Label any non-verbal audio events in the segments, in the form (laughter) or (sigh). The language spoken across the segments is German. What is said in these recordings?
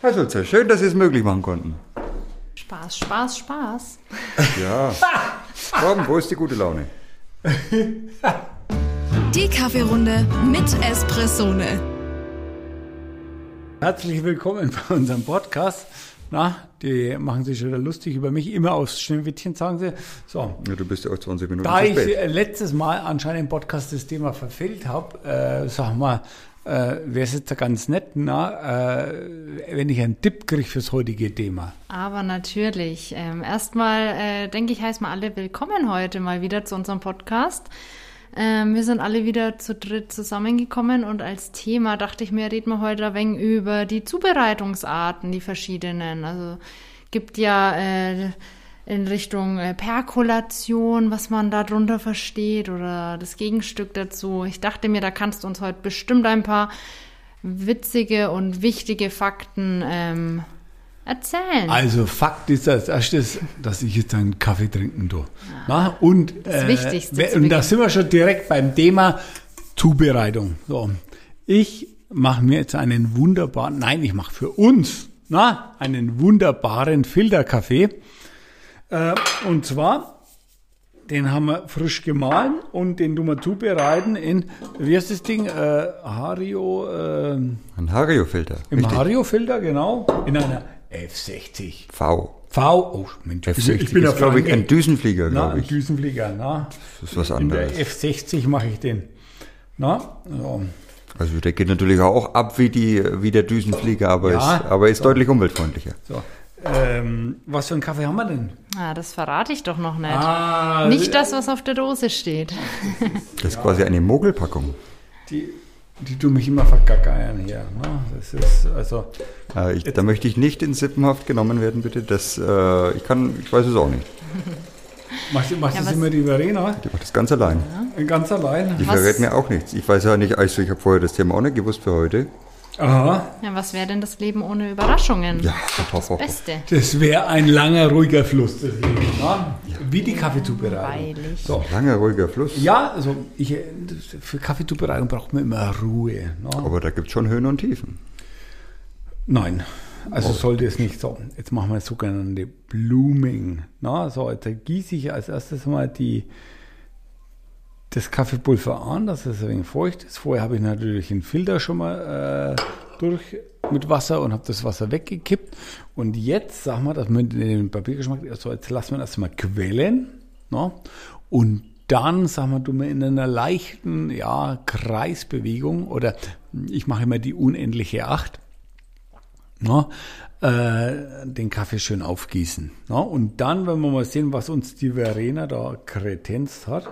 Herr Sulzer, schön, dass Sie es möglich machen konnten. Spaß, Spaß, Spaß. Ja. Komm, wo ist die gute Laune? Die Kaffeerunde mit Espressone. Herzlich willkommen bei unserem Podcast. Na, die machen sich schon lustig über mich, immer aufs Schneewittchen, sagen sie. So, Ja, du bist ja auch 20 Minuten da zu ich spät. äh, letztes Mal anscheinend im Podcast das Thema verfehlt habe, äh, sag mal, äh, wäre es jetzt ganz nett, na, äh, wenn ich einen Tipp kriege fürs heutige Thema. Aber natürlich. Ähm, erstmal äh, denke ich, heißen wir alle willkommen heute mal wieder zu unserem Podcast. Ähm, wir sind alle wieder zu dritt zusammengekommen und als Thema dachte ich mir, reden wir heute ein wenig über die Zubereitungsarten, die verschiedenen. Also gibt ja äh, in Richtung äh, Perkolation, was man darunter versteht oder das Gegenstück dazu. Ich dachte mir, da kannst du uns heute bestimmt ein paar witzige und wichtige Fakten ähm, erzählen. Also Fakt ist als erstes, dass ich jetzt einen Kaffee trinken tue. Na, und Das äh, Wichtigste und da sind wir schon direkt beim Thema Zubereitung. So, ich mache mir jetzt einen wunderbaren, nein, ich mache für uns na, einen wunderbaren Filterkaffee. Äh, und zwar, den haben wir frisch gemahlen und den tun wir zubereiten in, wie heißt das Ding? Äh, Hario, äh, Ein Hario-Filter. im. Hario-Filter, genau, in einer F60. V. V, oh Mensch, F60 ich bin ist, glaube ich, ein Düsenflieger, glaube ein ich. Düsenflieger, na. Das ist was In der anderes. F60 mache ich den. Na, so. Also der geht natürlich auch ab wie, die, wie der Düsenflieger, aber Ja. ist, aber ist deutlich umweltfreundlicher. so. Ähm, was für einen Kaffee haben wir denn? Ah, das verrate ich doch noch nicht. Ah, Nicht das, was auf der Dose steht. Das ist quasi eine Mogelpackung. Die, die tun mich immer vergackeiern hier. Ne? Das ist, also, Äh, ich, da möchte ich nicht in Sippenhaft genommen werden, bitte. Das, äh, ich kann, ich weiß es auch nicht. (laughs) machst, du- machst Ja, das immer die Verena? Ich mache das ganz allein. Ganz allein? Die Was- verrät mir auch nichts. Ich weiß ja nicht, also ich habe vorher das Thema auch nicht gewusst für heute. Aha. Ja, was wäre denn das Leben ohne Überraschungen? Ja, das hopp. Beste. Das wäre ein langer, ruhiger Fluss, das Leben. Na? Wie die Kaffeezubereitung. Weilig. So. Langer, ruhiger Fluss. Ja, also ich, für Kaffeezubereitung braucht man immer Ruhe. Ne? Aber da gibt es schon Höhen und Tiefen. Nein, also sollte es nicht so. Jetzt machen wir das sogenannte Blooming. Na, so, jetzt gieße ich als erstes mal die, das Kaffeepulver an, dass es ein wenig feucht ist. Vorher habe ich natürlich den Filter schon mal äh, durch mit Wasser und habe das Wasser weggekippt. Und jetzt sagen wir, dass wir den Papiergeschmack, also jetzt lassen wir das mal quellen. Na? Und dann, sagen wir, tun wir in einer leichten ja, Kreisbewegung oder ich mache immer die unendliche Acht na, äh, den Kaffee schön aufgießen. Na, und dann, wenn wir mal sehen, was uns die Verena da kretenzt hat.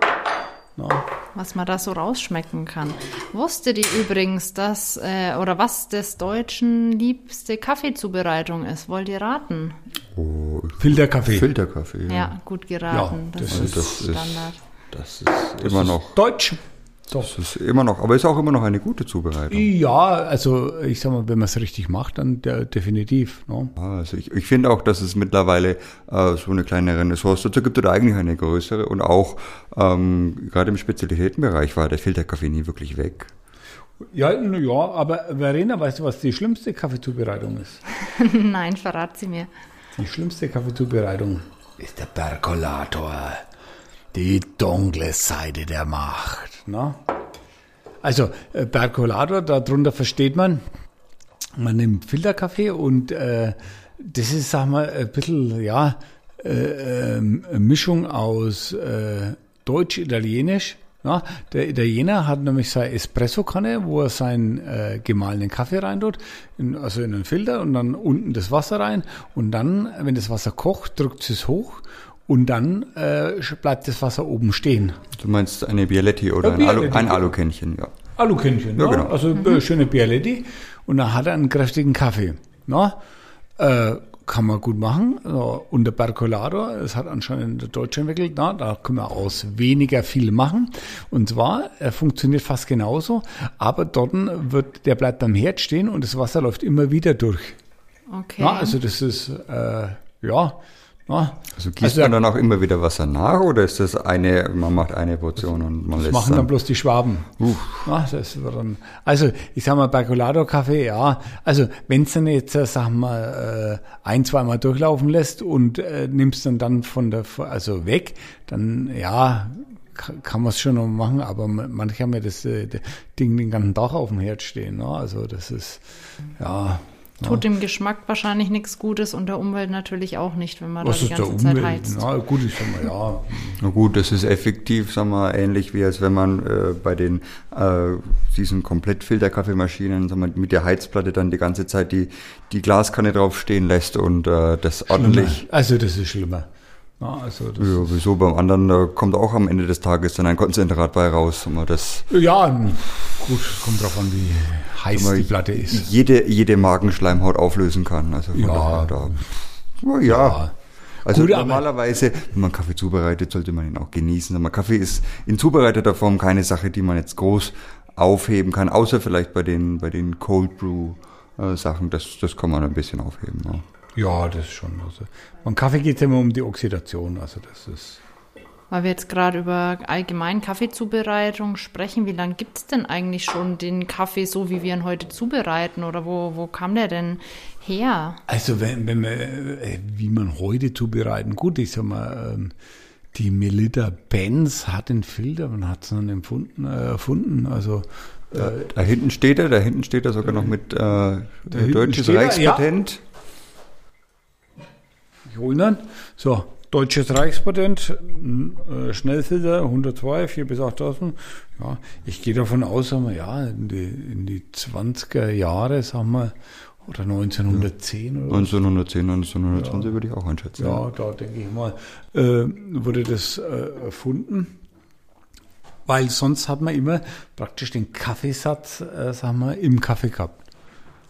Na, Was man da so rausschmecken kann. Wusste die übrigens, dass, äh, oder was des Deutschen liebste Kaffeezubereitung ist? Wollt ihr raten? Oh, Filterkaffee. Filterkaffee. Ja, gut geraten. Ja, das, das ist das ist- Standard. Das ist immer noch. Deutsch. So. Das ist immer noch, aber ist auch immer noch eine gute Zubereitung. Ja, also ich sag mal, wenn man es richtig macht, dann der, definitiv. Ne? Also ich, ich finde auch, dass es mittlerweile äh, so eine kleine Renaissance dazu gibt oder eigentlich eine größere und auch ähm, gerade im Spezialitätenbereich war der Filterkaffee nie wirklich weg. Ja, na ja, aber Verena, weißt du, was die schlimmste Kaffeezubereitung ist? (laughs) Nein, verrat sie mir. Die schlimmste Kaffeezubereitung ist der Perkolator. Die dunkle Seite der Macht. Ne? Also, äh, Perkolator, darunter versteht man, man nimmt Filterkaffee und äh, das ist, sag mal, ein bisschen, ja, äh, eine Mischung aus äh, Deutsch-Italienisch. Ja, der Italiener hat nämlich seine Espressokanne, wo er seinen äh, gemahlenen Kaffee reintut, in, also in einen Filter und dann unten das Wasser rein und dann, wenn das Wasser kocht, drückt es hoch und dann äh, bleibt das Wasser oben stehen. Du meinst eine Bialetti oder Ja, ein, Alu, Bialetti, ein. Alukännchen, ja. Alukännchen, Ja, ne? genau. also äh, schöne Bialetti und dann hat er einen kräftigen Kaffee. Ne? Äh, kann man gut machen. So, und der Percolator, das hat anscheinend der Deutsche entwickelt, na, da können wir aus weniger viel machen. Und zwar, er funktioniert fast genauso, aber dort wird, der bleibt am Herd stehen und das Wasser läuft immer wieder durch. Okay. Na, also das ist, äh, ja, Ja? Also gießt man dann auch immer wieder Wasser nach oder ist das eine, man macht eine Portion und man Das lässt machen dann, dann bloß die Schwaben. Ja, dann, also ich sag mal, bei Colado-Kaffee, ja, also wenn es dann jetzt, äh, sag mal, äh, ein, zweimal durchlaufen lässt und äh, nimmst dann dann von der, also weg, dann ja, ka- kann man es schon noch machen, aber ma- manche haben ja das äh, das Ding den ganzen Tag auf dem Herd stehen. Ne? Also das ist, ja, Tut dem Geschmack wahrscheinlich nichts Gutes und der Umwelt natürlich auch nicht, wenn man was da ist die der ganze Zeit Umwelt? heizt. Na gut, ich sag mal, ja, (laughs) Na gut, das ist effektiv, sagen wir, ähnlich wie als wenn man äh, bei den äh, diesen Komplettfilterkaffeemaschinen, mit der Heizplatte dann die ganze Zeit die, die Glaskanne draufstehen lässt und äh, das ordentlich. also das ist schlimmer. Ja, also das Ja, wieso beim anderen da kommt auch am Ende des Tages dann ein Konzentrat bei raus. Wir, das, Ja, gut, kommt drauf an, wie heiß die Platte ist. Jede, jede Magenschleimhaut auflösen kann. Also Ja. da, ja, ja. Ja. Also Gut, aber- normalerweise, wenn man Kaffee zubereitet, sollte man ihn auch genießen. Aber Kaffee ist in zubereiteter Form keine Sache, die man jetzt groß aufheben kann, außer vielleicht bei den, bei den Cold Brew äh, Sachen. Das, das kann man ein bisschen aufheben. Ja. Ja, das ist schon. Also, beim Kaffee geht es immer um die Oxidation. Also das ist. Weil wir jetzt gerade über allgemein Kaffeezubereitung sprechen, wie lange gibt es denn eigentlich schon den Kaffee so, wie wir ihn heute zubereiten? Oder wo, wo kam der denn her? Also wenn, wenn man, äh, wie man heute zubereiten, gut, ich sag mal, ähm, die Melita Benz hat den Filter, man hat es dann empfunden, äh, erfunden. Also äh, Da hinten steht er, da hinten steht er sogar noch mit äh, deutsches er, Reichspatent. ich dann. So, deutsches Reichspatent, äh, Schnellfilter 102, 4 bis 8000. Ja, ich gehe davon aus, sagen wir, ja, in die, in die 20er Jahre, sagen wir, oder 1910 oder so. 1910, 1920 würde ich auch einschätzen. Ja, da denke ich mal, äh, wurde das äh, erfunden. Weil sonst hat man immer praktisch den Kaffeesatz, äh, sagen wir, im Kaffee gehabt.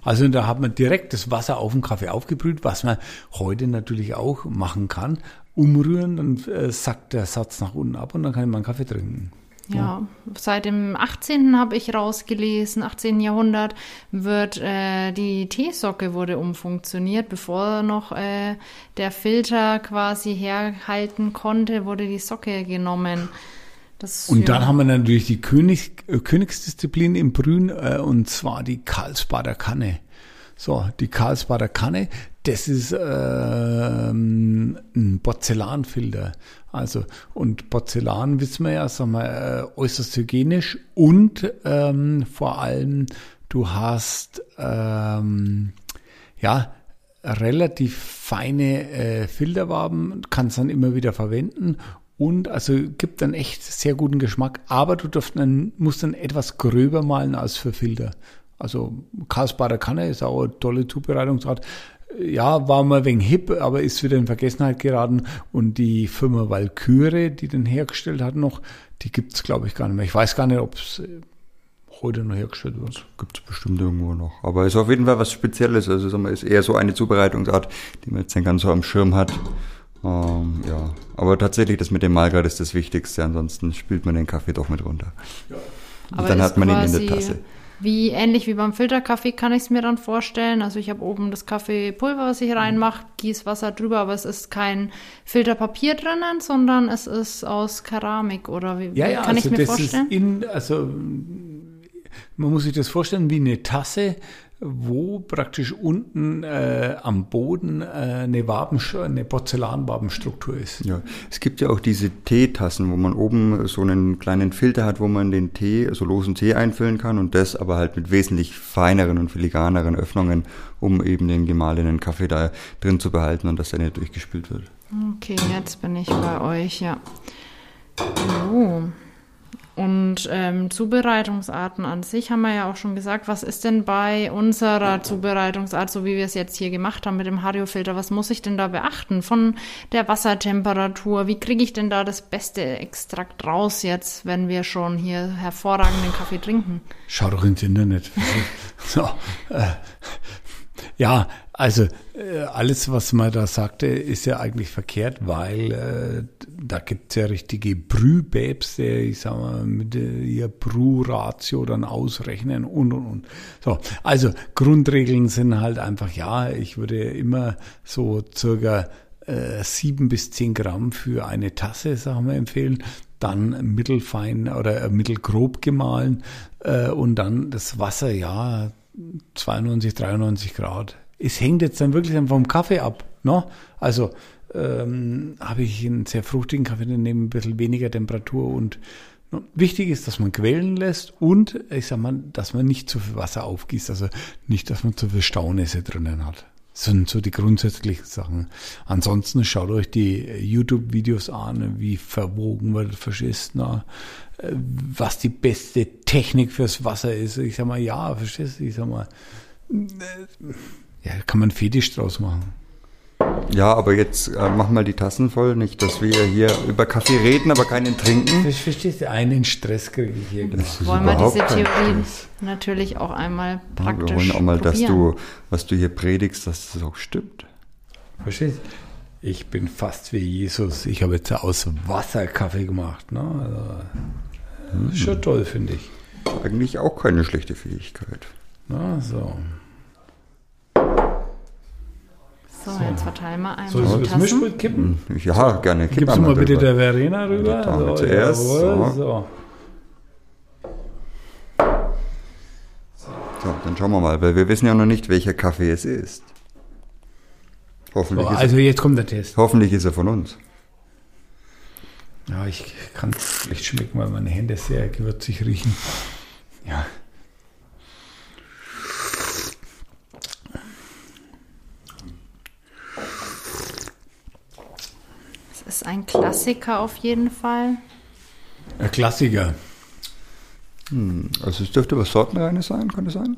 Also da hat man direkt das Wasser auf den Kaffee aufgebrüht, was man heute natürlich auch machen kann. Umrühren, dann äh, sackt der Satz nach unten ab und dann kann man einen Kaffee trinken. Ja, seit dem 18. habe ich rausgelesen, 18. Jahrhundert wird äh, die Teesocke wurde umfunktioniert, bevor noch äh, der Filter quasi herhalten konnte, wurde die Socke genommen. Das, Und ja. dann haben wir natürlich die König, äh, Königsdisziplin im Brühen, äh, und zwar die Karlsbader Kanne. So, die Karlsbader Kanne, das ist ähm, ein Porzellanfilter. Also, und Porzellan, wissen wir ja, sagen wir, äh, äußerst hygienisch und ähm, vor allem, du hast ähm, ja relativ feine äh, Filterwaben, kannst dann immer wieder verwenden und also gibt dann echt sehr guten Geschmack, aber du darfst dann, musst dann etwas gröber malen als für Filter. Also Karlsbader Kanne ist auch eine tolle Zubereitungsart. Ja, war mal wegen hip, aber ist wieder in Vergessenheit geraten. Und die Firma Valkyrie, die den hergestellt hat noch, die gibt's glaube ich gar nicht mehr. Ich weiß gar nicht, ob es heute noch hergestellt wird. Gibt es bestimmt irgendwo noch. Aber ist auf jeden Fall was Spezielles. Also sagen wir, ist eher so eine Zubereitungsart, die man jetzt nicht ganz so am Schirm hat. Ähm, ja, aber tatsächlich das mit dem Malgrad ist das Wichtigste. Ansonsten spült man den Kaffee doch mit runter. Und Aber dann hat man ihn in quasi der Tasse. Wie ähnlich wie beim Filterkaffee kann ich es mir dann vorstellen. Also ich habe oben das Kaffeepulver, was ich reinmache, gieße Wasser drüber, aber es ist kein Filterpapier drinnen, sondern es ist aus Keramik oder wie, Ja, wie ja, kann also ich mir das vorstellen? ist in, also man muss sich das vorstellen wie eine Tasse, wo praktisch unten äh, am Boden äh, eine, Waben, eine Porzellanwabenstruktur ist. Ja, es gibt ja auch diese Teetassen, wo man oben so einen kleinen Filter hat, wo man den Tee, also losen Tee einfüllen kann und das aber halt mit wesentlich feineren und filigraneren Öffnungen, um eben den gemahlenen Kaffee da drin zu behalten und dass er nicht durchgespült wird. Okay, jetzt bin ich bei euch, ja. So. Und ähm, Zubereitungsarten an sich haben wir ja auch schon gesagt. Was ist denn bei unserer Zubereitungsart, so wie wir es jetzt hier gemacht haben mit dem Hario-Filter, was muss ich denn da beachten? Von der Wassertemperatur, wie kriege ich denn da das beste Extrakt raus jetzt, wenn wir schon hier hervorragenden Kaffee trinken? Schau doch ins Internet. (laughs) so, äh, ja, also äh, alles, was man da sagte, ist ja eigentlich verkehrt, weil äh, da gibt's ja richtige Brühbabs, die, ich sag mal, mit äh, ihr Brühratio dann ausrechnen und und und. So, also Grundregeln sind halt einfach, ja, ich würde immer so circa äh, sieben bis zehn Gramm für eine Tasse, sagen wir, empfehlen. Dann mittelfein oder mittelgrob gemahlen äh, und dann das Wasser, ja, 92, 93 Grad. Es hängt jetzt dann wirklich vom Kaffee ab. Ne? Also ähm, habe ich einen sehr fruchtigen Kaffee, dann nehme ein bisschen weniger Temperatur und ne? Wichtig ist, dass man quellen lässt und ich sag mal, dass man nicht zu viel Wasser aufgießt, also nicht, dass man zu viel Staunässe drinnen hat. Das sind so die grundsätzlichen Sachen. Ansonsten schaut euch die YouTube-Videos an, wie verwogen wird Faschist, na, was die beste Technik fürs Wasser ist. Ich sag mal, ja, verstehst du? Ich sag mal, ja, kann man Fetisch draus machen. Ja, aber jetzt äh, mach mal die Tassen voll. Nicht, dass wir hier über Kaffee reden, aber keinen trinken. Das verstehst du, einen Stress kriege ich hier. Das wollen wir diese Theorie natürlich auch einmal praktisch ja, Wir wollen auch mal, probieren. dass du, was du hier predigst, dass das auch stimmt. Verstehst du? Ich bin fast wie Jesus. Ich habe jetzt aus Wasser Kaffee gemacht. Ne? Also, das ist schon toll, finde ich. Eigentlich auch keine schlechte Fähigkeit. Na, so. So, jetzt verteilen wir einmal Soll ich so die das. Mischpult kippen? Ja, gerne. Kipp Gibst du mal bitte der Verena rüber? Dame zuerst, jawohl, so. so. So, dann schauen wir mal, weil wir wissen ja noch nicht, welcher Kaffee es ist. Hoffentlich, So, ist, also jetzt kommt der Test. er, hoffentlich ist er von uns. Ja, ich kann es schlecht schmecken, weil meine Hände sehr gewürzig riechen. Ja. Ist ein Klassiker auf jeden Fall. Ein Klassiker. Also es dürfte was Sortenreines sein, kann das sein?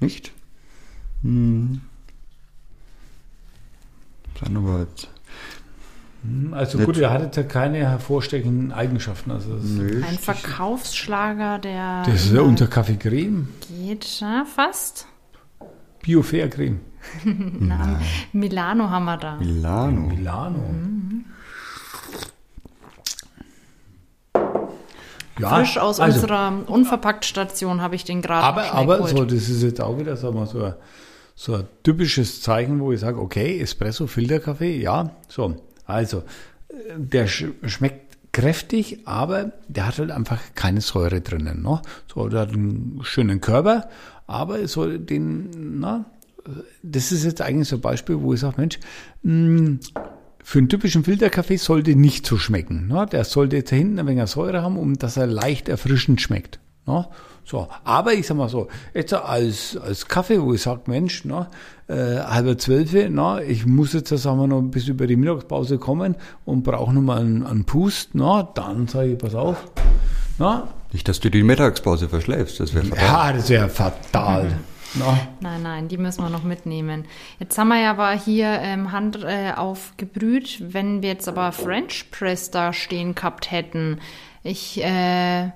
Nicht? Hm. Dann aber jetzt. Also Nicht- gut, er hat jetzt ja keine hervorstechenden Eigenschaften. Also Nö. Ein Verkaufsschlager, der das ist ja unter Kaffee Creme. geht, ja, fast. Bio Fair Creme. (laughs) Milano haben wir da. Milano. Milano. Ja, Frisch aus also, unserer Unverpackt-Station habe ich den gerade Aber, aber so, das ist jetzt auch wieder sagen wir, so, ein, so ein typisches Zeichen, wo ich sage, okay, Espresso, Filterkaffee, ja, so. Also, der sch schmeckt kräftig, aber der hat halt einfach keine Säure drinnen. Ne? So, der hat einen schönen Körper, aber soll den, na, das ist jetzt eigentlich so ein Beispiel, wo ich sage, Mensch, mh, für einen typischen Filterkaffee sollte nicht so schmecken. Ne? Der sollte jetzt hinten ein wenig Säure haben, um dass er leicht erfrischend schmeckt. Ne? So, aber ich sag mal so, jetzt als, als Kaffee, wo ich sage, Mensch, ne, äh, halber zwölfe, ne, ich muss jetzt, sagen wir noch bis über die Mittagspause kommen und brauche noch mal einen, einen Pust, ne, dann sage ich, pass auf, ne, Nicht, dass du die Mittagspause verschläfst, das wäre fatal. ja, das wäre fatal. Ne? Nein, nein, die müssen wir noch mitnehmen. Jetzt haben wir ja aber hier ähm, Hand äh, aufgebrüht, wenn wir jetzt aber French Press da stehen gehabt hätten. Ich äh,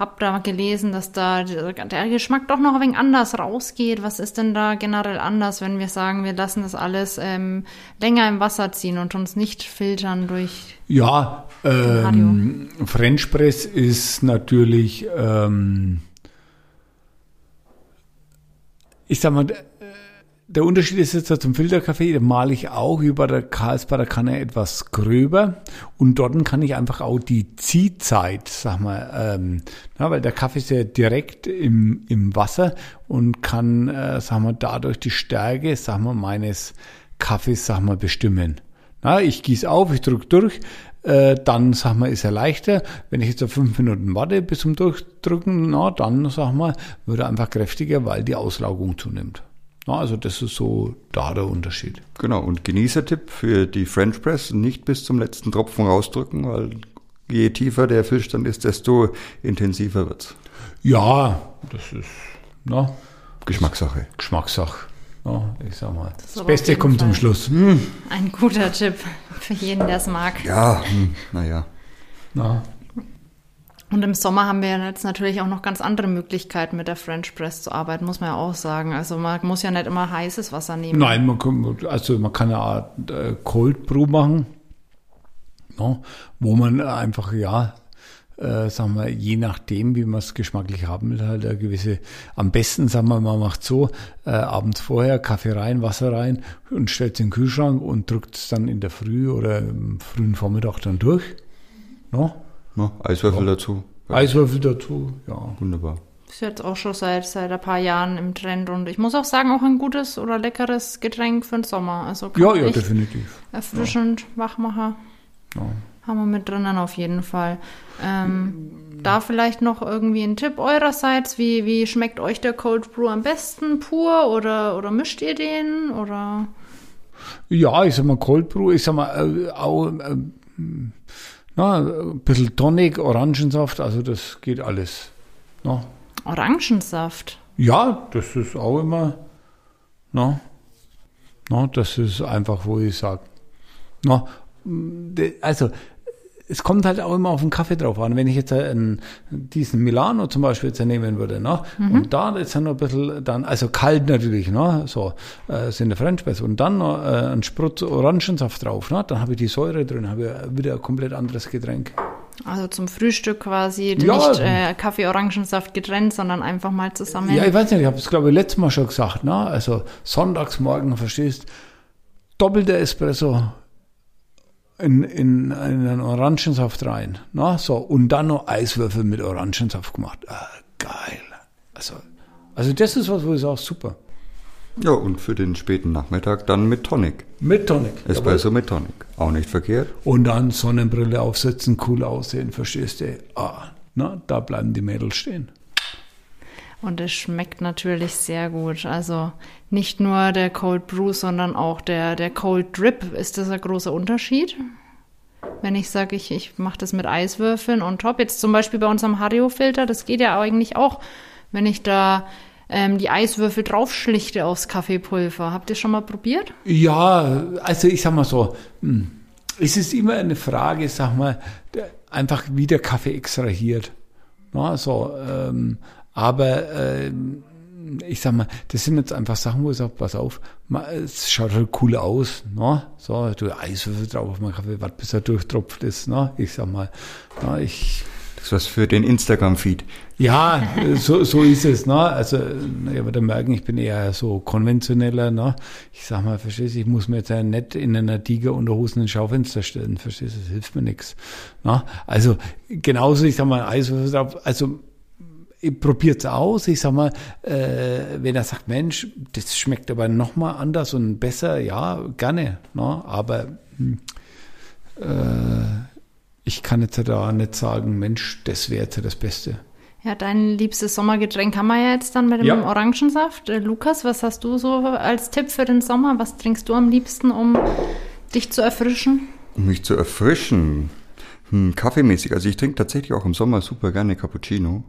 habe da gelesen, dass da der der Geschmack doch noch ein wenig anders rausgeht. Was ist denn da generell anders, wenn wir sagen, wir lassen das alles ähm, länger im Wasser ziehen und uns nicht filtern durch Ja, ähm, French Press ist natürlich, ähm, ich sag mal, der- Unterschied ist jetzt zum Filterkaffee, da male ich auch über der Karlsbader Kanne etwas gröber und dort kann ich einfach auch die Ziehzeit, sag mal, ähm, na, weil der Kaffee ist ja direkt im, im Wasser und kann, äh, sag mal, dadurch die Stärke, sag mal, meines Kaffees, sag mal, bestimmen. Na, ich gieße auf, ich drücke durch, äh, dann, sag mal, ist er leichter. Wenn ich jetzt auf fünf Minuten warte bis zum Durchdrücken, na, dann, sag mal, wird er einfach kräftiger, weil die Auslaugung zunimmt. Na, also das ist so da der Unterschied. Genau, und Genießertipp für die French Press, nicht bis zum letzten Tropfen rausdrücken, weil je tiefer der Füllstand ist, desto intensiver wird's. Ja, das ist na, Geschmackssache. Geschmackssache. Na, ich sag mal, das, auf Beste kommt zum Fall. Schluss. ein guter Tipp für jeden, der es mag. Ja, hm, naja. Na, Und im Sommer haben wir ja jetzt natürlich auch noch ganz andere Möglichkeiten, mit der French Press zu arbeiten, muss man ja auch sagen. Also man muss ja nicht immer heißes Wasser nehmen. Nein, man kann, also man kann eine Art äh, Cold Brew machen, ne, wo man einfach, ja, äh, sagen wir, je nachdem, wie man es geschmacklich haben will, halt eine gewisse, am besten, sagen wir, man macht so, äh, abends vorher Kaffee rein, Wasser rein und stellt es in den Kühlschrank und drückt es dann in der Früh oder im frühen Vormittag dann durch. No? Ja, Eiswürfel ja. dazu. Eiswürfel dazu, ja. Wunderbar. Ist jetzt auch schon seit, seit ein paar Jahren im Trend und ich muss auch sagen, auch ein gutes oder leckeres Getränk für den Sommer. Also ja, ja, definitiv. Erfrischend, ja. Wachmacher. Ja. Haben wir mit drinnen auf jeden Fall. Ähm, da vielleicht noch irgendwie ein Tipp eurerseits, wie, wie schmeckt euch der Cold Brew am besten? Pur oder, oder mischt ihr den? Oder? Ja, ich sag mal Cold Brew, ich sag mal äh, auch äh, na, ein bisschen Tonic, Orangensaft, also das geht alles. Na. Orangensaft? Ja, das ist auch immer, na, na, das ist einfach, wo ich sage, na, also es kommt halt auch immer auf den Kaffee drauf an. Wenn ich jetzt einen, diesen Milano zum Beispiel jetzt nehmen würde, ne? Mhm. und da jetzt noch ein bisschen, dann, also kalt natürlich, ne? so, äh, sind der French Press, und dann noch äh, ein Sprutz Orangensaft drauf, ne? dann habe ich die Säure drin, habe ich wieder ein komplett anderes Getränk. Also zum Frühstück quasi ja, nicht äh, Kaffee, Orangensaft getrennt, sondern einfach mal zusammen. Ja, ich weiß nicht, ich habe es glaube ich letztes Mal schon gesagt, ne? also sonntagsmorgen, verstehst, doppelter Espresso, in, in, in einen Orangensaft rein. Na, so, und dann noch Eiswürfel mit Orangensaft gemacht. Ah, geil. Also, also das ist was, wo ich sage, super. Ja, und für den späten Nachmittag dann mit Tonic. Mit Tonic. Espresso jawohl. mit Tonic. Auch nicht verkehrt. Und dann Sonnenbrille aufsetzen, cool aussehen, verstehst du? Ah, na, da bleiben die Mädels stehen. Und es schmeckt natürlich sehr gut. Also nicht nur der Cold Brew, sondern auch der, der Cold Drip. Ist das ein großer Unterschied? Wenn ich sage, ich, ich mache das mit Eiswürfeln und top. Jetzt zum Beispiel bei unserem Hario-Filter, das geht ja eigentlich auch, wenn ich da ähm, die Eiswürfel draufschlichte aufs Kaffeepulver. Habt ihr schon mal probiert? Ja, also ich sag mal so, hm, es ist immer eine Frage, sag mal, einfach wie der Kaffee extrahiert. Na, so, ähm, aber äh, ich sag mal, das sind jetzt einfach Sachen, wo ich sage, pass auf, es schaut halt cool aus, ne? So, du Eiswürfel drauf auf meinen Kaffee, warte bis er durchtropft ist, ne? Ich sag mal, ne, ich. Das ist was für den Instagram-Feed. Ja, so, so ist es, ne? Also, ich würde merken, ich bin eher so konventioneller, ne? Ich sag mal, verstehst du, ich muss mir jetzt ja nicht in einer Tigerunterhosen ein Schaufenster stellen, verstehst du, das hilft mir nichts. Ne? Also, genauso, ich sag mal, Eiswürfel drauf, also, probiert es aus. Ich sag mal, äh, wenn er sagt, Mensch, das schmeckt aber noch mal anders und besser, ja, gerne. Ne? Aber hm, äh, ich kann jetzt da nicht sagen, Mensch, das wäre jetzt das Beste. Ja, dein liebstes Sommergetränk haben wir ja jetzt dann mit dem ja. Orangensaft. Äh, Lukas, was hast du so als Tipp für den Sommer? Was trinkst du am liebsten, um dich zu erfrischen? Um mich zu erfrischen? Hm, kaffeemäßig. Also ich trinke tatsächlich auch im Sommer super gerne Cappuccino.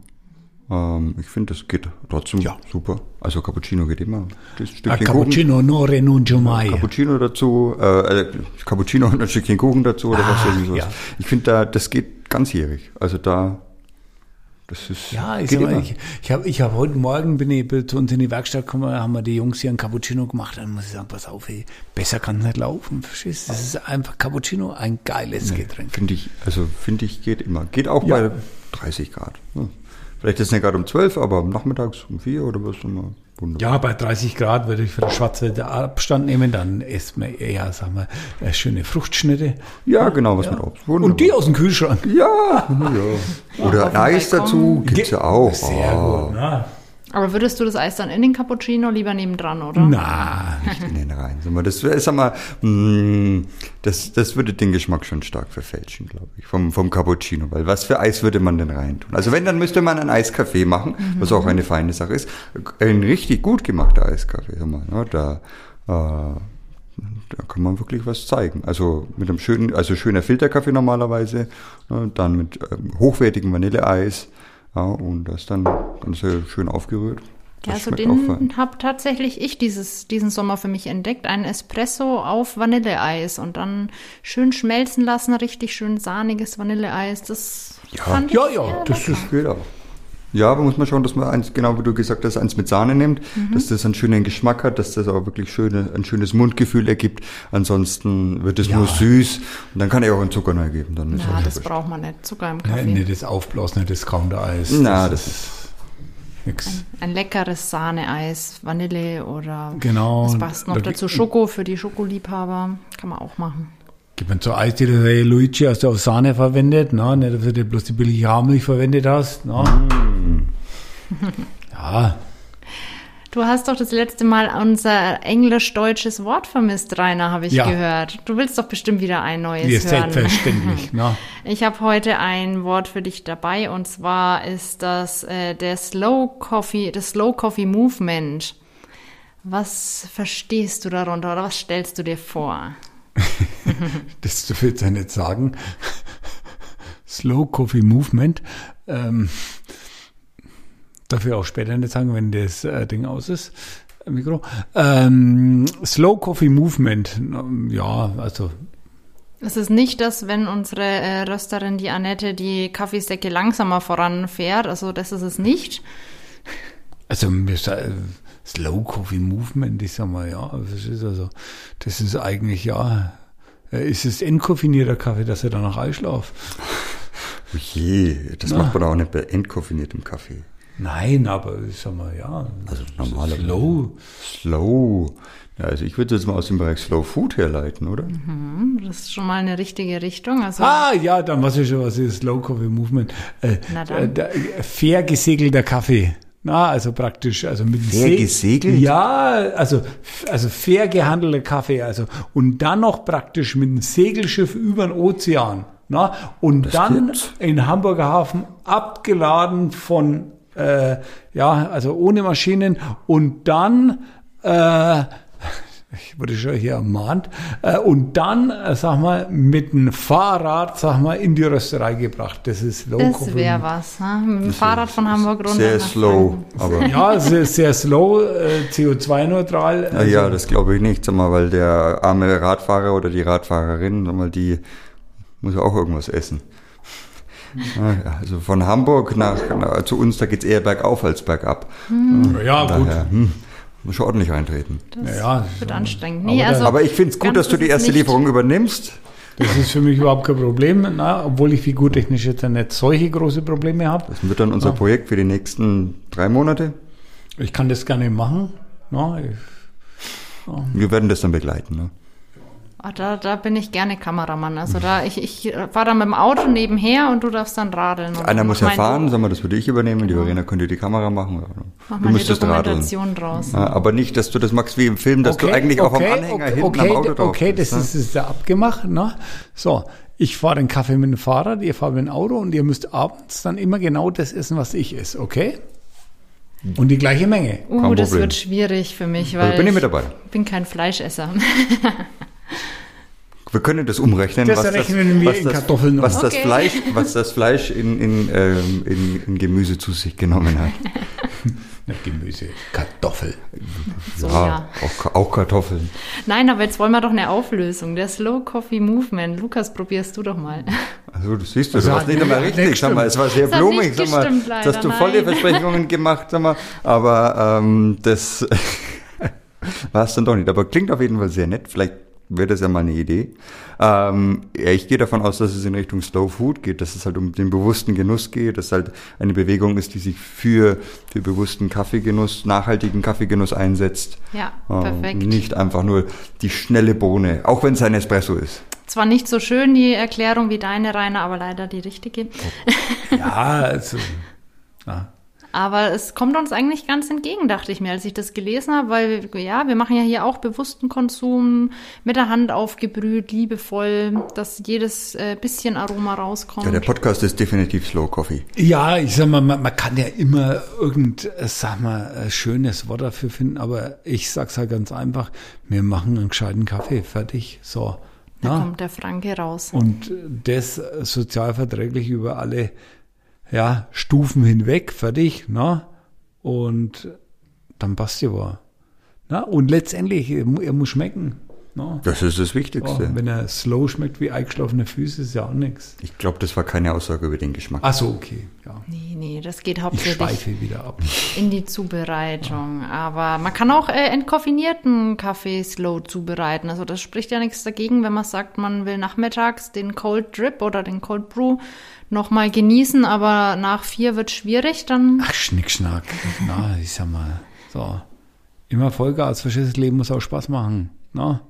Ähm, ich finde, das geht trotzdem ja. super. Also Cappuccino geht immer. Das Stückchen ah, Cappuccino Kuchen. no renuncio mai. Cappuccino dazu, äh, äh, Cappuccino und ein Stückchen Kuchen dazu oder ah, was irgendwie Ja. Ich finde, da das geht ganzjährig. Also da das ist, ja, ich, ich, ich habe ich hab heute Morgen bin ich zu uns in die Werkstatt gekommen, haben wir die Jungs hier ein Cappuccino gemacht, dann muss ich sagen, pass auf, ey, besser kann es nicht laufen, verstehst Das ist einfach Cappuccino, ein geiles nee, Getränk. Finde ich, also finde ich, geht immer. Geht auch ja. bei 30 Grad. Ja. Vielleicht ist es nicht gerade um 12, aber nachmittags um 4 oder was immer. Wunderbar. Ja, bei 30 Grad würde ich für das Schwarze Abstand nehmen, dann isst man eher, sagen wir, äh, schöne Fruchtschnitte. Ja, genau, was ja. mit Obst. Wunderbar. Und die aus dem Kühlschrank. Ja, ja. Oder Eis dazu, gibt es ja auch. Sehr oh. gut, ne? Aber würdest du das Eis dann in den Cappuccino lieber nebendran, oder? Na, nicht in den rein. Das, sag mal, mm, das, das würde den Geschmack schon stark verfälschen, glaube ich, vom, vom Cappuccino. Weil was für Eis würde man denn reintun? Also wenn, dann müsste man einen Eiskaffee machen, mhm. was auch eine feine Sache ist. Ein richtig gut gemachter Eiskaffee, sag mal, ne? da, äh, da kann man wirklich was zeigen. Also mit einem schönen, also schöner Filterkaffee normalerweise, ne? dann mit ähm, hochwertigem Vanilleeis, ja, und das dann ganz schön aufgerührt. Das ja, also den habe tatsächlich ich dieses, diesen Sommer für mich entdeckt. Ein Espresso auf Vanilleeis und dann schön schmelzen lassen, richtig schön sahniges Vanilleeis. Das ja, fand ja, ich ja, das ist geht auch. Ja, aber muss man schauen, dass man eins, genau wie du gesagt hast, eins mit Sahne nimmt, Mhm. dass das einen schönen Geschmack hat, dass das auch wirklich schöne, ein schönes Mundgefühl ergibt. Ansonsten wird es Ja. nur süß und dann kann ich auch einen Zucker neu geben. Dann ist Ja, auch das wurscht. braucht man nicht. Zucker im Kaffee. nicht das Aufblasen, das Counter-Eis. Na, das ist nix. Ein leckeres Sahneeis, Vanille oder Genau. was passt noch Da dazu? Schoko für die Schokoliebhaber. Kann man auch machen. Gibt man so Eis, die du hey, Luigi hast du auf Sahne verwendet, ne? nicht, dass du bloß die billige Haarmilch verwendet hast. Ne? Mm. Ja, Du hast doch das letzte Mal unser englisch-deutsches Wort vermisst, Rainer, habe ich Ja. gehört. Du willst doch bestimmt wieder ein neues wie hören. selbstverständlich. ne? (laughs) Ich habe heute ein Wort für dich dabei und zwar ist das äh, der Slow Coffee, das Slow Coffee Movement. Was verstehst du darunter oder was stellst du dir vor? (laughs) (laughs) Das du willst ja nicht sagen. Slow Coffee Movement. Ähm, dafür auch später nicht sagen, wenn das äh, Ding aus ist. äh, Mikro. Ähm, Slow Coffee Movement. ähm, Ja, also Es ist nicht das, wenn unsere äh, Rösterin, die Annette, die Kaffeesäcke langsamer voranfährt. Also das ist es nicht. Also mir äh, Slow Coffee Movement, ich sag mal, ja, das ist also, das ist eigentlich ja, äh, ist es entkoffinierter Kaffee, dass er danach einschlaft? Oh je, das macht man auch nicht bei entkoffiniertem Kaffee. Nein, aber ich sag mal, ja. Also normalerweise. Slow. Slow. Ja, also ich würde das mal aus dem Bereich Slow Food herleiten, oder? Das ist schon mal eine richtige Richtung. Also Ah, ja, dann weiß ich schon, was ist Slow Coffee Movement. Äh, Na dann. äh, der, äh, fair gesegelter Kaffee. Na, also praktisch, also mit dem Fair See- gesegelt? Ja, also, also fair gehandelter Kaffee, also, und dann noch praktisch mit einem Segelschiff über den Ozean, na, und dann gibt's. in Hamburger Hafen abgeladen von, äh, ja, also ohne Maschinen und dann, äh, ich wurde schon hier ermahnt, äh, und dann, äh, sag mal, mit dem Fahrrad, sag mal, in die Rösterei gebracht. Das ist Low das wäre was. Ne? Mit dem Fahrrad von Hamburg runter. Sehr slow, aber Ja, es ist sehr slow, äh, CO2-neutral. Ja, ja, das glaube ich nicht, sag mal, weil der arme Radfahrer oder die Radfahrerin, sag mal, die muss ja auch irgendwas essen. Ja, Also von Hamburg nach, nach zu uns, da geht's eher bergauf als bergab. ja, gut. Daher, hm, muss schon ordentlich reintreten. Das Ja, wird so. anstrengend. Aber Nee, da- also Aber ich finde es gut, dass du die erste nicht. Lieferung übernimmst. Das ist für mich überhaupt kein Problem, na, obwohl ich figurtechnisch jetzt ja nicht solche große Probleme habe. Das wird dann unser Ja. Projekt für die nächsten drei Monate. Ich kann das gerne machen. Na, ich, Wir werden das dann begleiten. Ne? Ah, da, da bin ich gerne Kameramann. Also da, ich, ich fahre dann mit dem Auto nebenher und du darfst dann radeln. Und Einer muss ja fahren, sag mal, das würde ich übernehmen. Die Verena könnte die Kamera machen. Mach Du müsstest radeln. Dokumentation draus. Ja, aber nicht, dass du das magst wie im Film, dass du eigentlich auch am Anhänger okay, hinten okay, am Auto drauf Okay, bist, das ne? ist, ja abgemacht. Ne? So, ich fahre den Kaffee mit dem Fahrrad, ihr fahrt mit dem Auto und ihr müsst abends dann immer genau das essen, was ich esse, okay? Und die gleiche Menge. Uh, Kein das Problem. wird schwierig für mich, Also weil bin ich mit dabei. bin kein Fleischesser. (laughs) Wir können das umrechnen, Das was, rechnen wir was, in das, Kartoffeln was, das Okay. Fleisch, was das Fleisch in, in, ähm, in, in Gemüse zu sich genommen hat. (laughs) Nicht Gemüse, Kartoffel. So, ja. Auch, auch Kartoffeln. Nein, aber jetzt wollen wir doch eine Auflösung. Der Slow Coffee Movement. Lukas, probierst du doch mal. Also das siehst du, Also das war hat nicht einmal nicht richtig. Sag mal, es war sehr Das hat blumig. nicht Sag mal, gestimmt, leider, dass du volle nein. Versprechungen gemacht, sag mal, aber ähm, das (laughs) war es dann doch nicht. Aber klingt auf jeden Fall sehr nett. Vielleicht wäre das ja mal eine Idee. Ähm, ja, ich gehe davon aus, dass es in Richtung Slow Food geht, dass es halt um den bewussten Genuss geht, dass halt eine Bewegung ist, die sich für, für bewussten Kaffeegenuss, nachhaltigen Kaffeegenuss einsetzt. Ja, Ähm, perfekt. Nicht einfach nur die schnelle Bohne, auch wenn es ein Espresso ist. Zwar nicht so schön die Erklärung wie deine, Rainer, aber leider die richtige. Ja, also. (laughs) Ja. Aber es kommt uns eigentlich ganz entgegen, dachte ich mir, als ich das gelesen habe, weil ja, wir machen ja hier auch bewussten Konsum, mit der Hand aufgebrüht, liebevoll, dass jedes äh, bisschen Aroma rauskommt. Ja, der Podcast ist definitiv Slow Coffee. Ja, ich sag mal, man, man kann ja immer irgend, äh, sag mal, ein schönes Wort dafür finden, aber ich sag's halt ganz einfach, wir machen einen gescheiten Kaffee, fertig, so. da Na? kommt der Franke raus. Und das sozialverträglich über alle ja, Stufen hinweg, fertig, na? Und dann passt ja war. Na? Und letztendlich, er muss schmecken. Ne? Das ist das Ja, Wichtigste. wenn er slow schmeckt wie eingeschlafene Füße, ist ja auch nichts. Ich glaube, das war keine Aussage über den Geschmack. Ach so, okay. Ja. Nee, nee, das geht Ich hauptsächlich schweife wieder ab. (laughs) in die Zubereitung. Aber man kann auch äh, entkoffinierten Kaffee slow zubereiten. Also das spricht ja nichts dagegen, wenn man sagt, man will nachmittags den Cold Drip oder den Cold Brew nochmal genießen, aber nach vier wird schwierig, dann Ach, Schnickschnack. Na, ich sag mal, so. Immer Vollgas, das Leben muss auch Spaß machen. Na,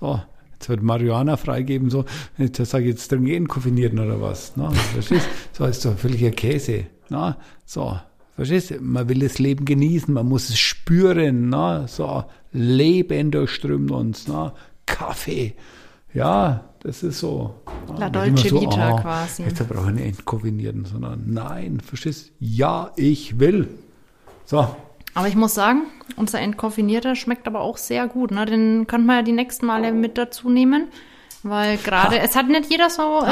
so. Jetzt wird Marihuana freigeben, so. Jetzt sag ich, jetzt trinke ich entkoffinierten oder was. Na, verstehst du? So ist doch völliger Käse. Na, so. Verstehst du? Man will das Leben genießen, man muss es spüren. Na, so. Leben durchströmt uns. Na, Kaffee. Ja, das ist so. La Dolce Vita quasi. Jetzt brauche ich einen entkoffinierten, sondern nein, verstehst du? Ja, ich will. So, Aber ich muss sagen, unser entkoffinierter schmeckt aber auch sehr gut. Ne? Den könnte man ja die nächsten Male mit dazu nehmen, weil gerade, es hat nicht jeder so, äh,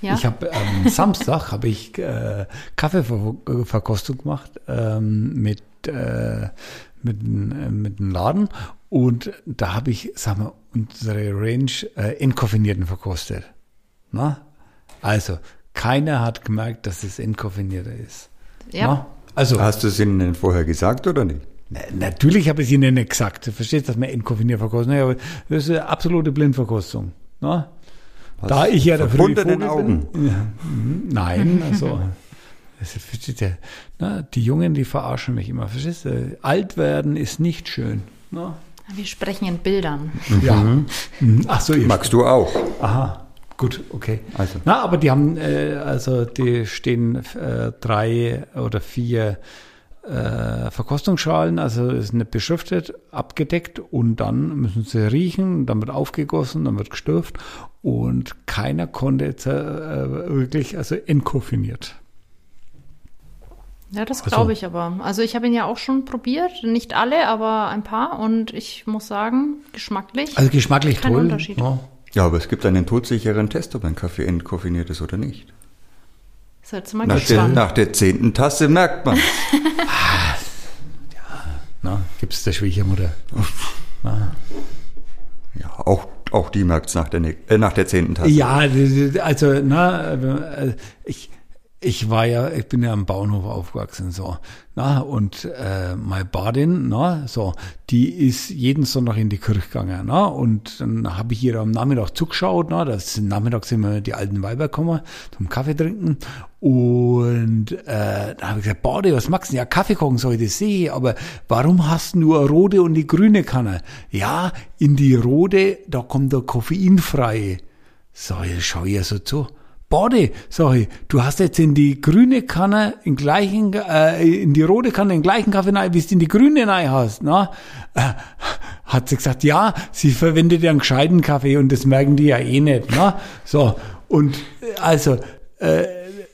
(laughs) ja, Ich habe am Samstag habe ich äh, Kaffeeverkostung gemacht ähm, mit äh, mit äh, mit einem Laden und da habe ich, sag mal, unsere Range äh, entkoffinierten verkostet. Na? Also keiner hat gemerkt, dass es entkoffinierter ist. ja. Na? Also Hast du es ihnen vorher gesagt oder nicht? Na, Natürlich habe ich es Ihnen nicht gesagt. Du verstehst, dass man entkoffiniert verkostet. Ja, aber das ist eine absolute Blindverkostung. Ne? Da ich ja der verbundenen Augen. bin. (laughs) Ja, nein, also. Versteht ihr, ne? Die Jungen, die verarschen mich immer. Verstehst du? Alt werden ist nicht schön. Ne? Wir sprechen in Bildern. Ja. Mhm. Ach so, ihr Magst du auch? Aha, gut, okay. Also. Na, aber die haben, äh, also die stehen äh, drei oder vier äh, Verkostungsschalen, also ist nicht beschriftet, abgedeckt und dann müssen sie riechen, dann wird aufgegossen, dann wird gestürft und keiner konnte jetzt äh, wirklich, also entkoffiniert. Ja, das glaube ich aber. Also ich habe ihn ja auch schon probiert, nicht alle, aber ein paar und ich muss sagen, geschmacklich. Also geschmacklich Kein toll. Unterschied. Ja. Ja, aber es gibt einen todsicheren Test, ob ein Kaffee entkoffiniert ist oder nicht. So, jetzt sind wir Nach der, nach der zehnten Tasse merkt man. (laughs) Na, gibt's der Schwiegermutter. Na. Ja, auch, auch die merkt es nach der, äh, nach der zehnten Tasse. Ja, also, na, äh, ich, ich war ja, ich bin ja am Bauernhof aufgewachsen, so, na, und äh, meine Badin, na, so, die ist jeden Sonntag in die Kirche gegangen, na, und dann habe ich ihr am Nachmittag zugeschaut, na, das Nachmittag sind wir die alten Weiber gekommen zum Kaffee trinken und äh, da habe ich gesagt, Bade, was magst du? Ja, Kaffee kochen soll ich sehe, aber warum hast du nur rote und die grüne Kanne? Ja, in die rote, da kommt der koffeinfreie. Sag ich, schau ich so zu. Bade, ich, du hast jetzt in die grüne Kanne in gleichen, äh, in die rote Kanne den gleichen Kaffee rein, wie du in die grüne rein hast, na? Äh, hat sie gesagt, ja, sie verwendet ja einen gescheiten Kaffee und das merken die ja eh nicht, na? So, und äh, also, äh,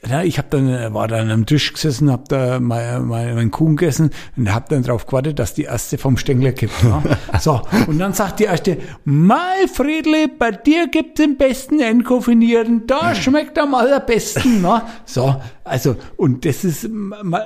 ja, ich habe dann äh, war dann am Tisch gesessen, habe da mein, mein, mein Kuchen gegessen und habe dann drauf gewartet, dass die erste vom Stängler kippt. Ne? (laughs) so und dann sagt die erste: "Mal Friedli, bei dir gibt's den besten entkoffinierten, da schmeckt am allerbesten." Ne? So, also und das ist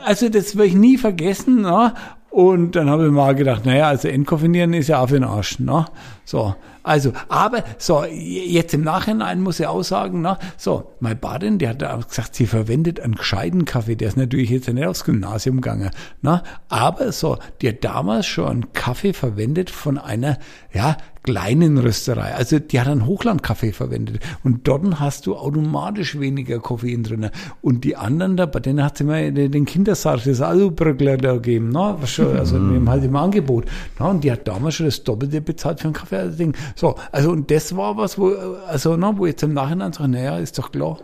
also das werde ich nie vergessen. Ne? Und dann habe ich mal gedacht, naja, also entkoffinieren ist ja auch für den Arsch. Ne? So, also, aber so, jetzt im Nachhinein muss ich auch sagen, na, so, meine Badin, die hat auch gesagt, sie verwendet einen gescheiten Kaffee, der ist natürlich jetzt nicht aufs Gymnasium gegangen, na, aber so, die hat damals schon einen Kaffee verwendet von einer, ja, kleinen Rösterei. Also die hat einen Hochlandkaffee verwendet und dort hast du automatisch weniger Koffein drin. Und die anderen da, bei denen hat sie mir den Kindersarg, das Alubröckler da gegeben, ne? Also (laughs) dem halt im Angebot. Na, und die hat damals schon das Doppelte bezahlt für einen Kaffee. Also Ding. So, also und das war was, wo, also, ne, wo jetzt im Nachhinein sagen, naja, ist doch klar.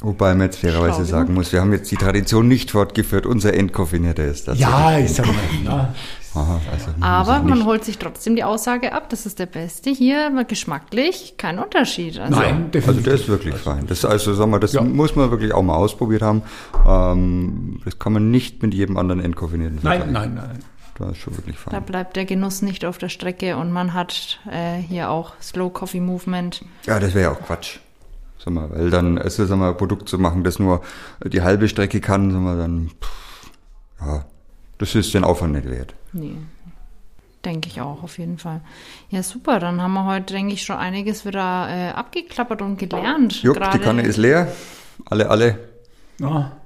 Wobei man jetzt fairerweise Schau, sagen muss, wir haben jetzt die Tradition nicht fortgeführt, unser entkoffinierter ist das. Ja, ich sag mal, na, Aha, also Aber man holt sich trotzdem die Aussage ab, das ist der Beste. Hier geschmacklich kein Unterschied. Also, nein, Also definitiv. der ist wirklich fein. Das, also sagen wir, das Ja. muss man wirklich auch mal ausprobiert haben. Ähm, das kann man nicht mit jedem anderen entkoffinierten nein, nein, nein. Das ist schon wirklich Da fein. bleibt der Genuss nicht auf der Strecke und man hat äh, hier auch Slow Coffee Movement. Ja, das wäre ja auch Quatsch. Sag mal, weil dann, sag mal, ein Produkt zu machen, das nur die halbe Strecke kann, sag mal, dann, pff, ja, das ist den Aufwand nicht wert. Nee. Denke ich auch, auf jeden Fall. Ja, super. Dann haben wir heute, denke ich, schon einiges wieder äh, abgeklappert und gelernt. Jupp, die Kanne ist leer. Alle, alle. Na,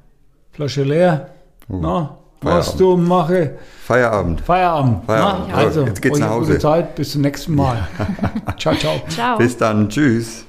Flasche leer. Oh, Na, was Feierabend. du mache. Feierabend. Feierabend. Feierabend. Na, also, Jetzt geht's nach eine Hause. Gute Zeit. Bis zum nächsten Mal. ciao, ciao. Ciao. Bis dann. Tschüss.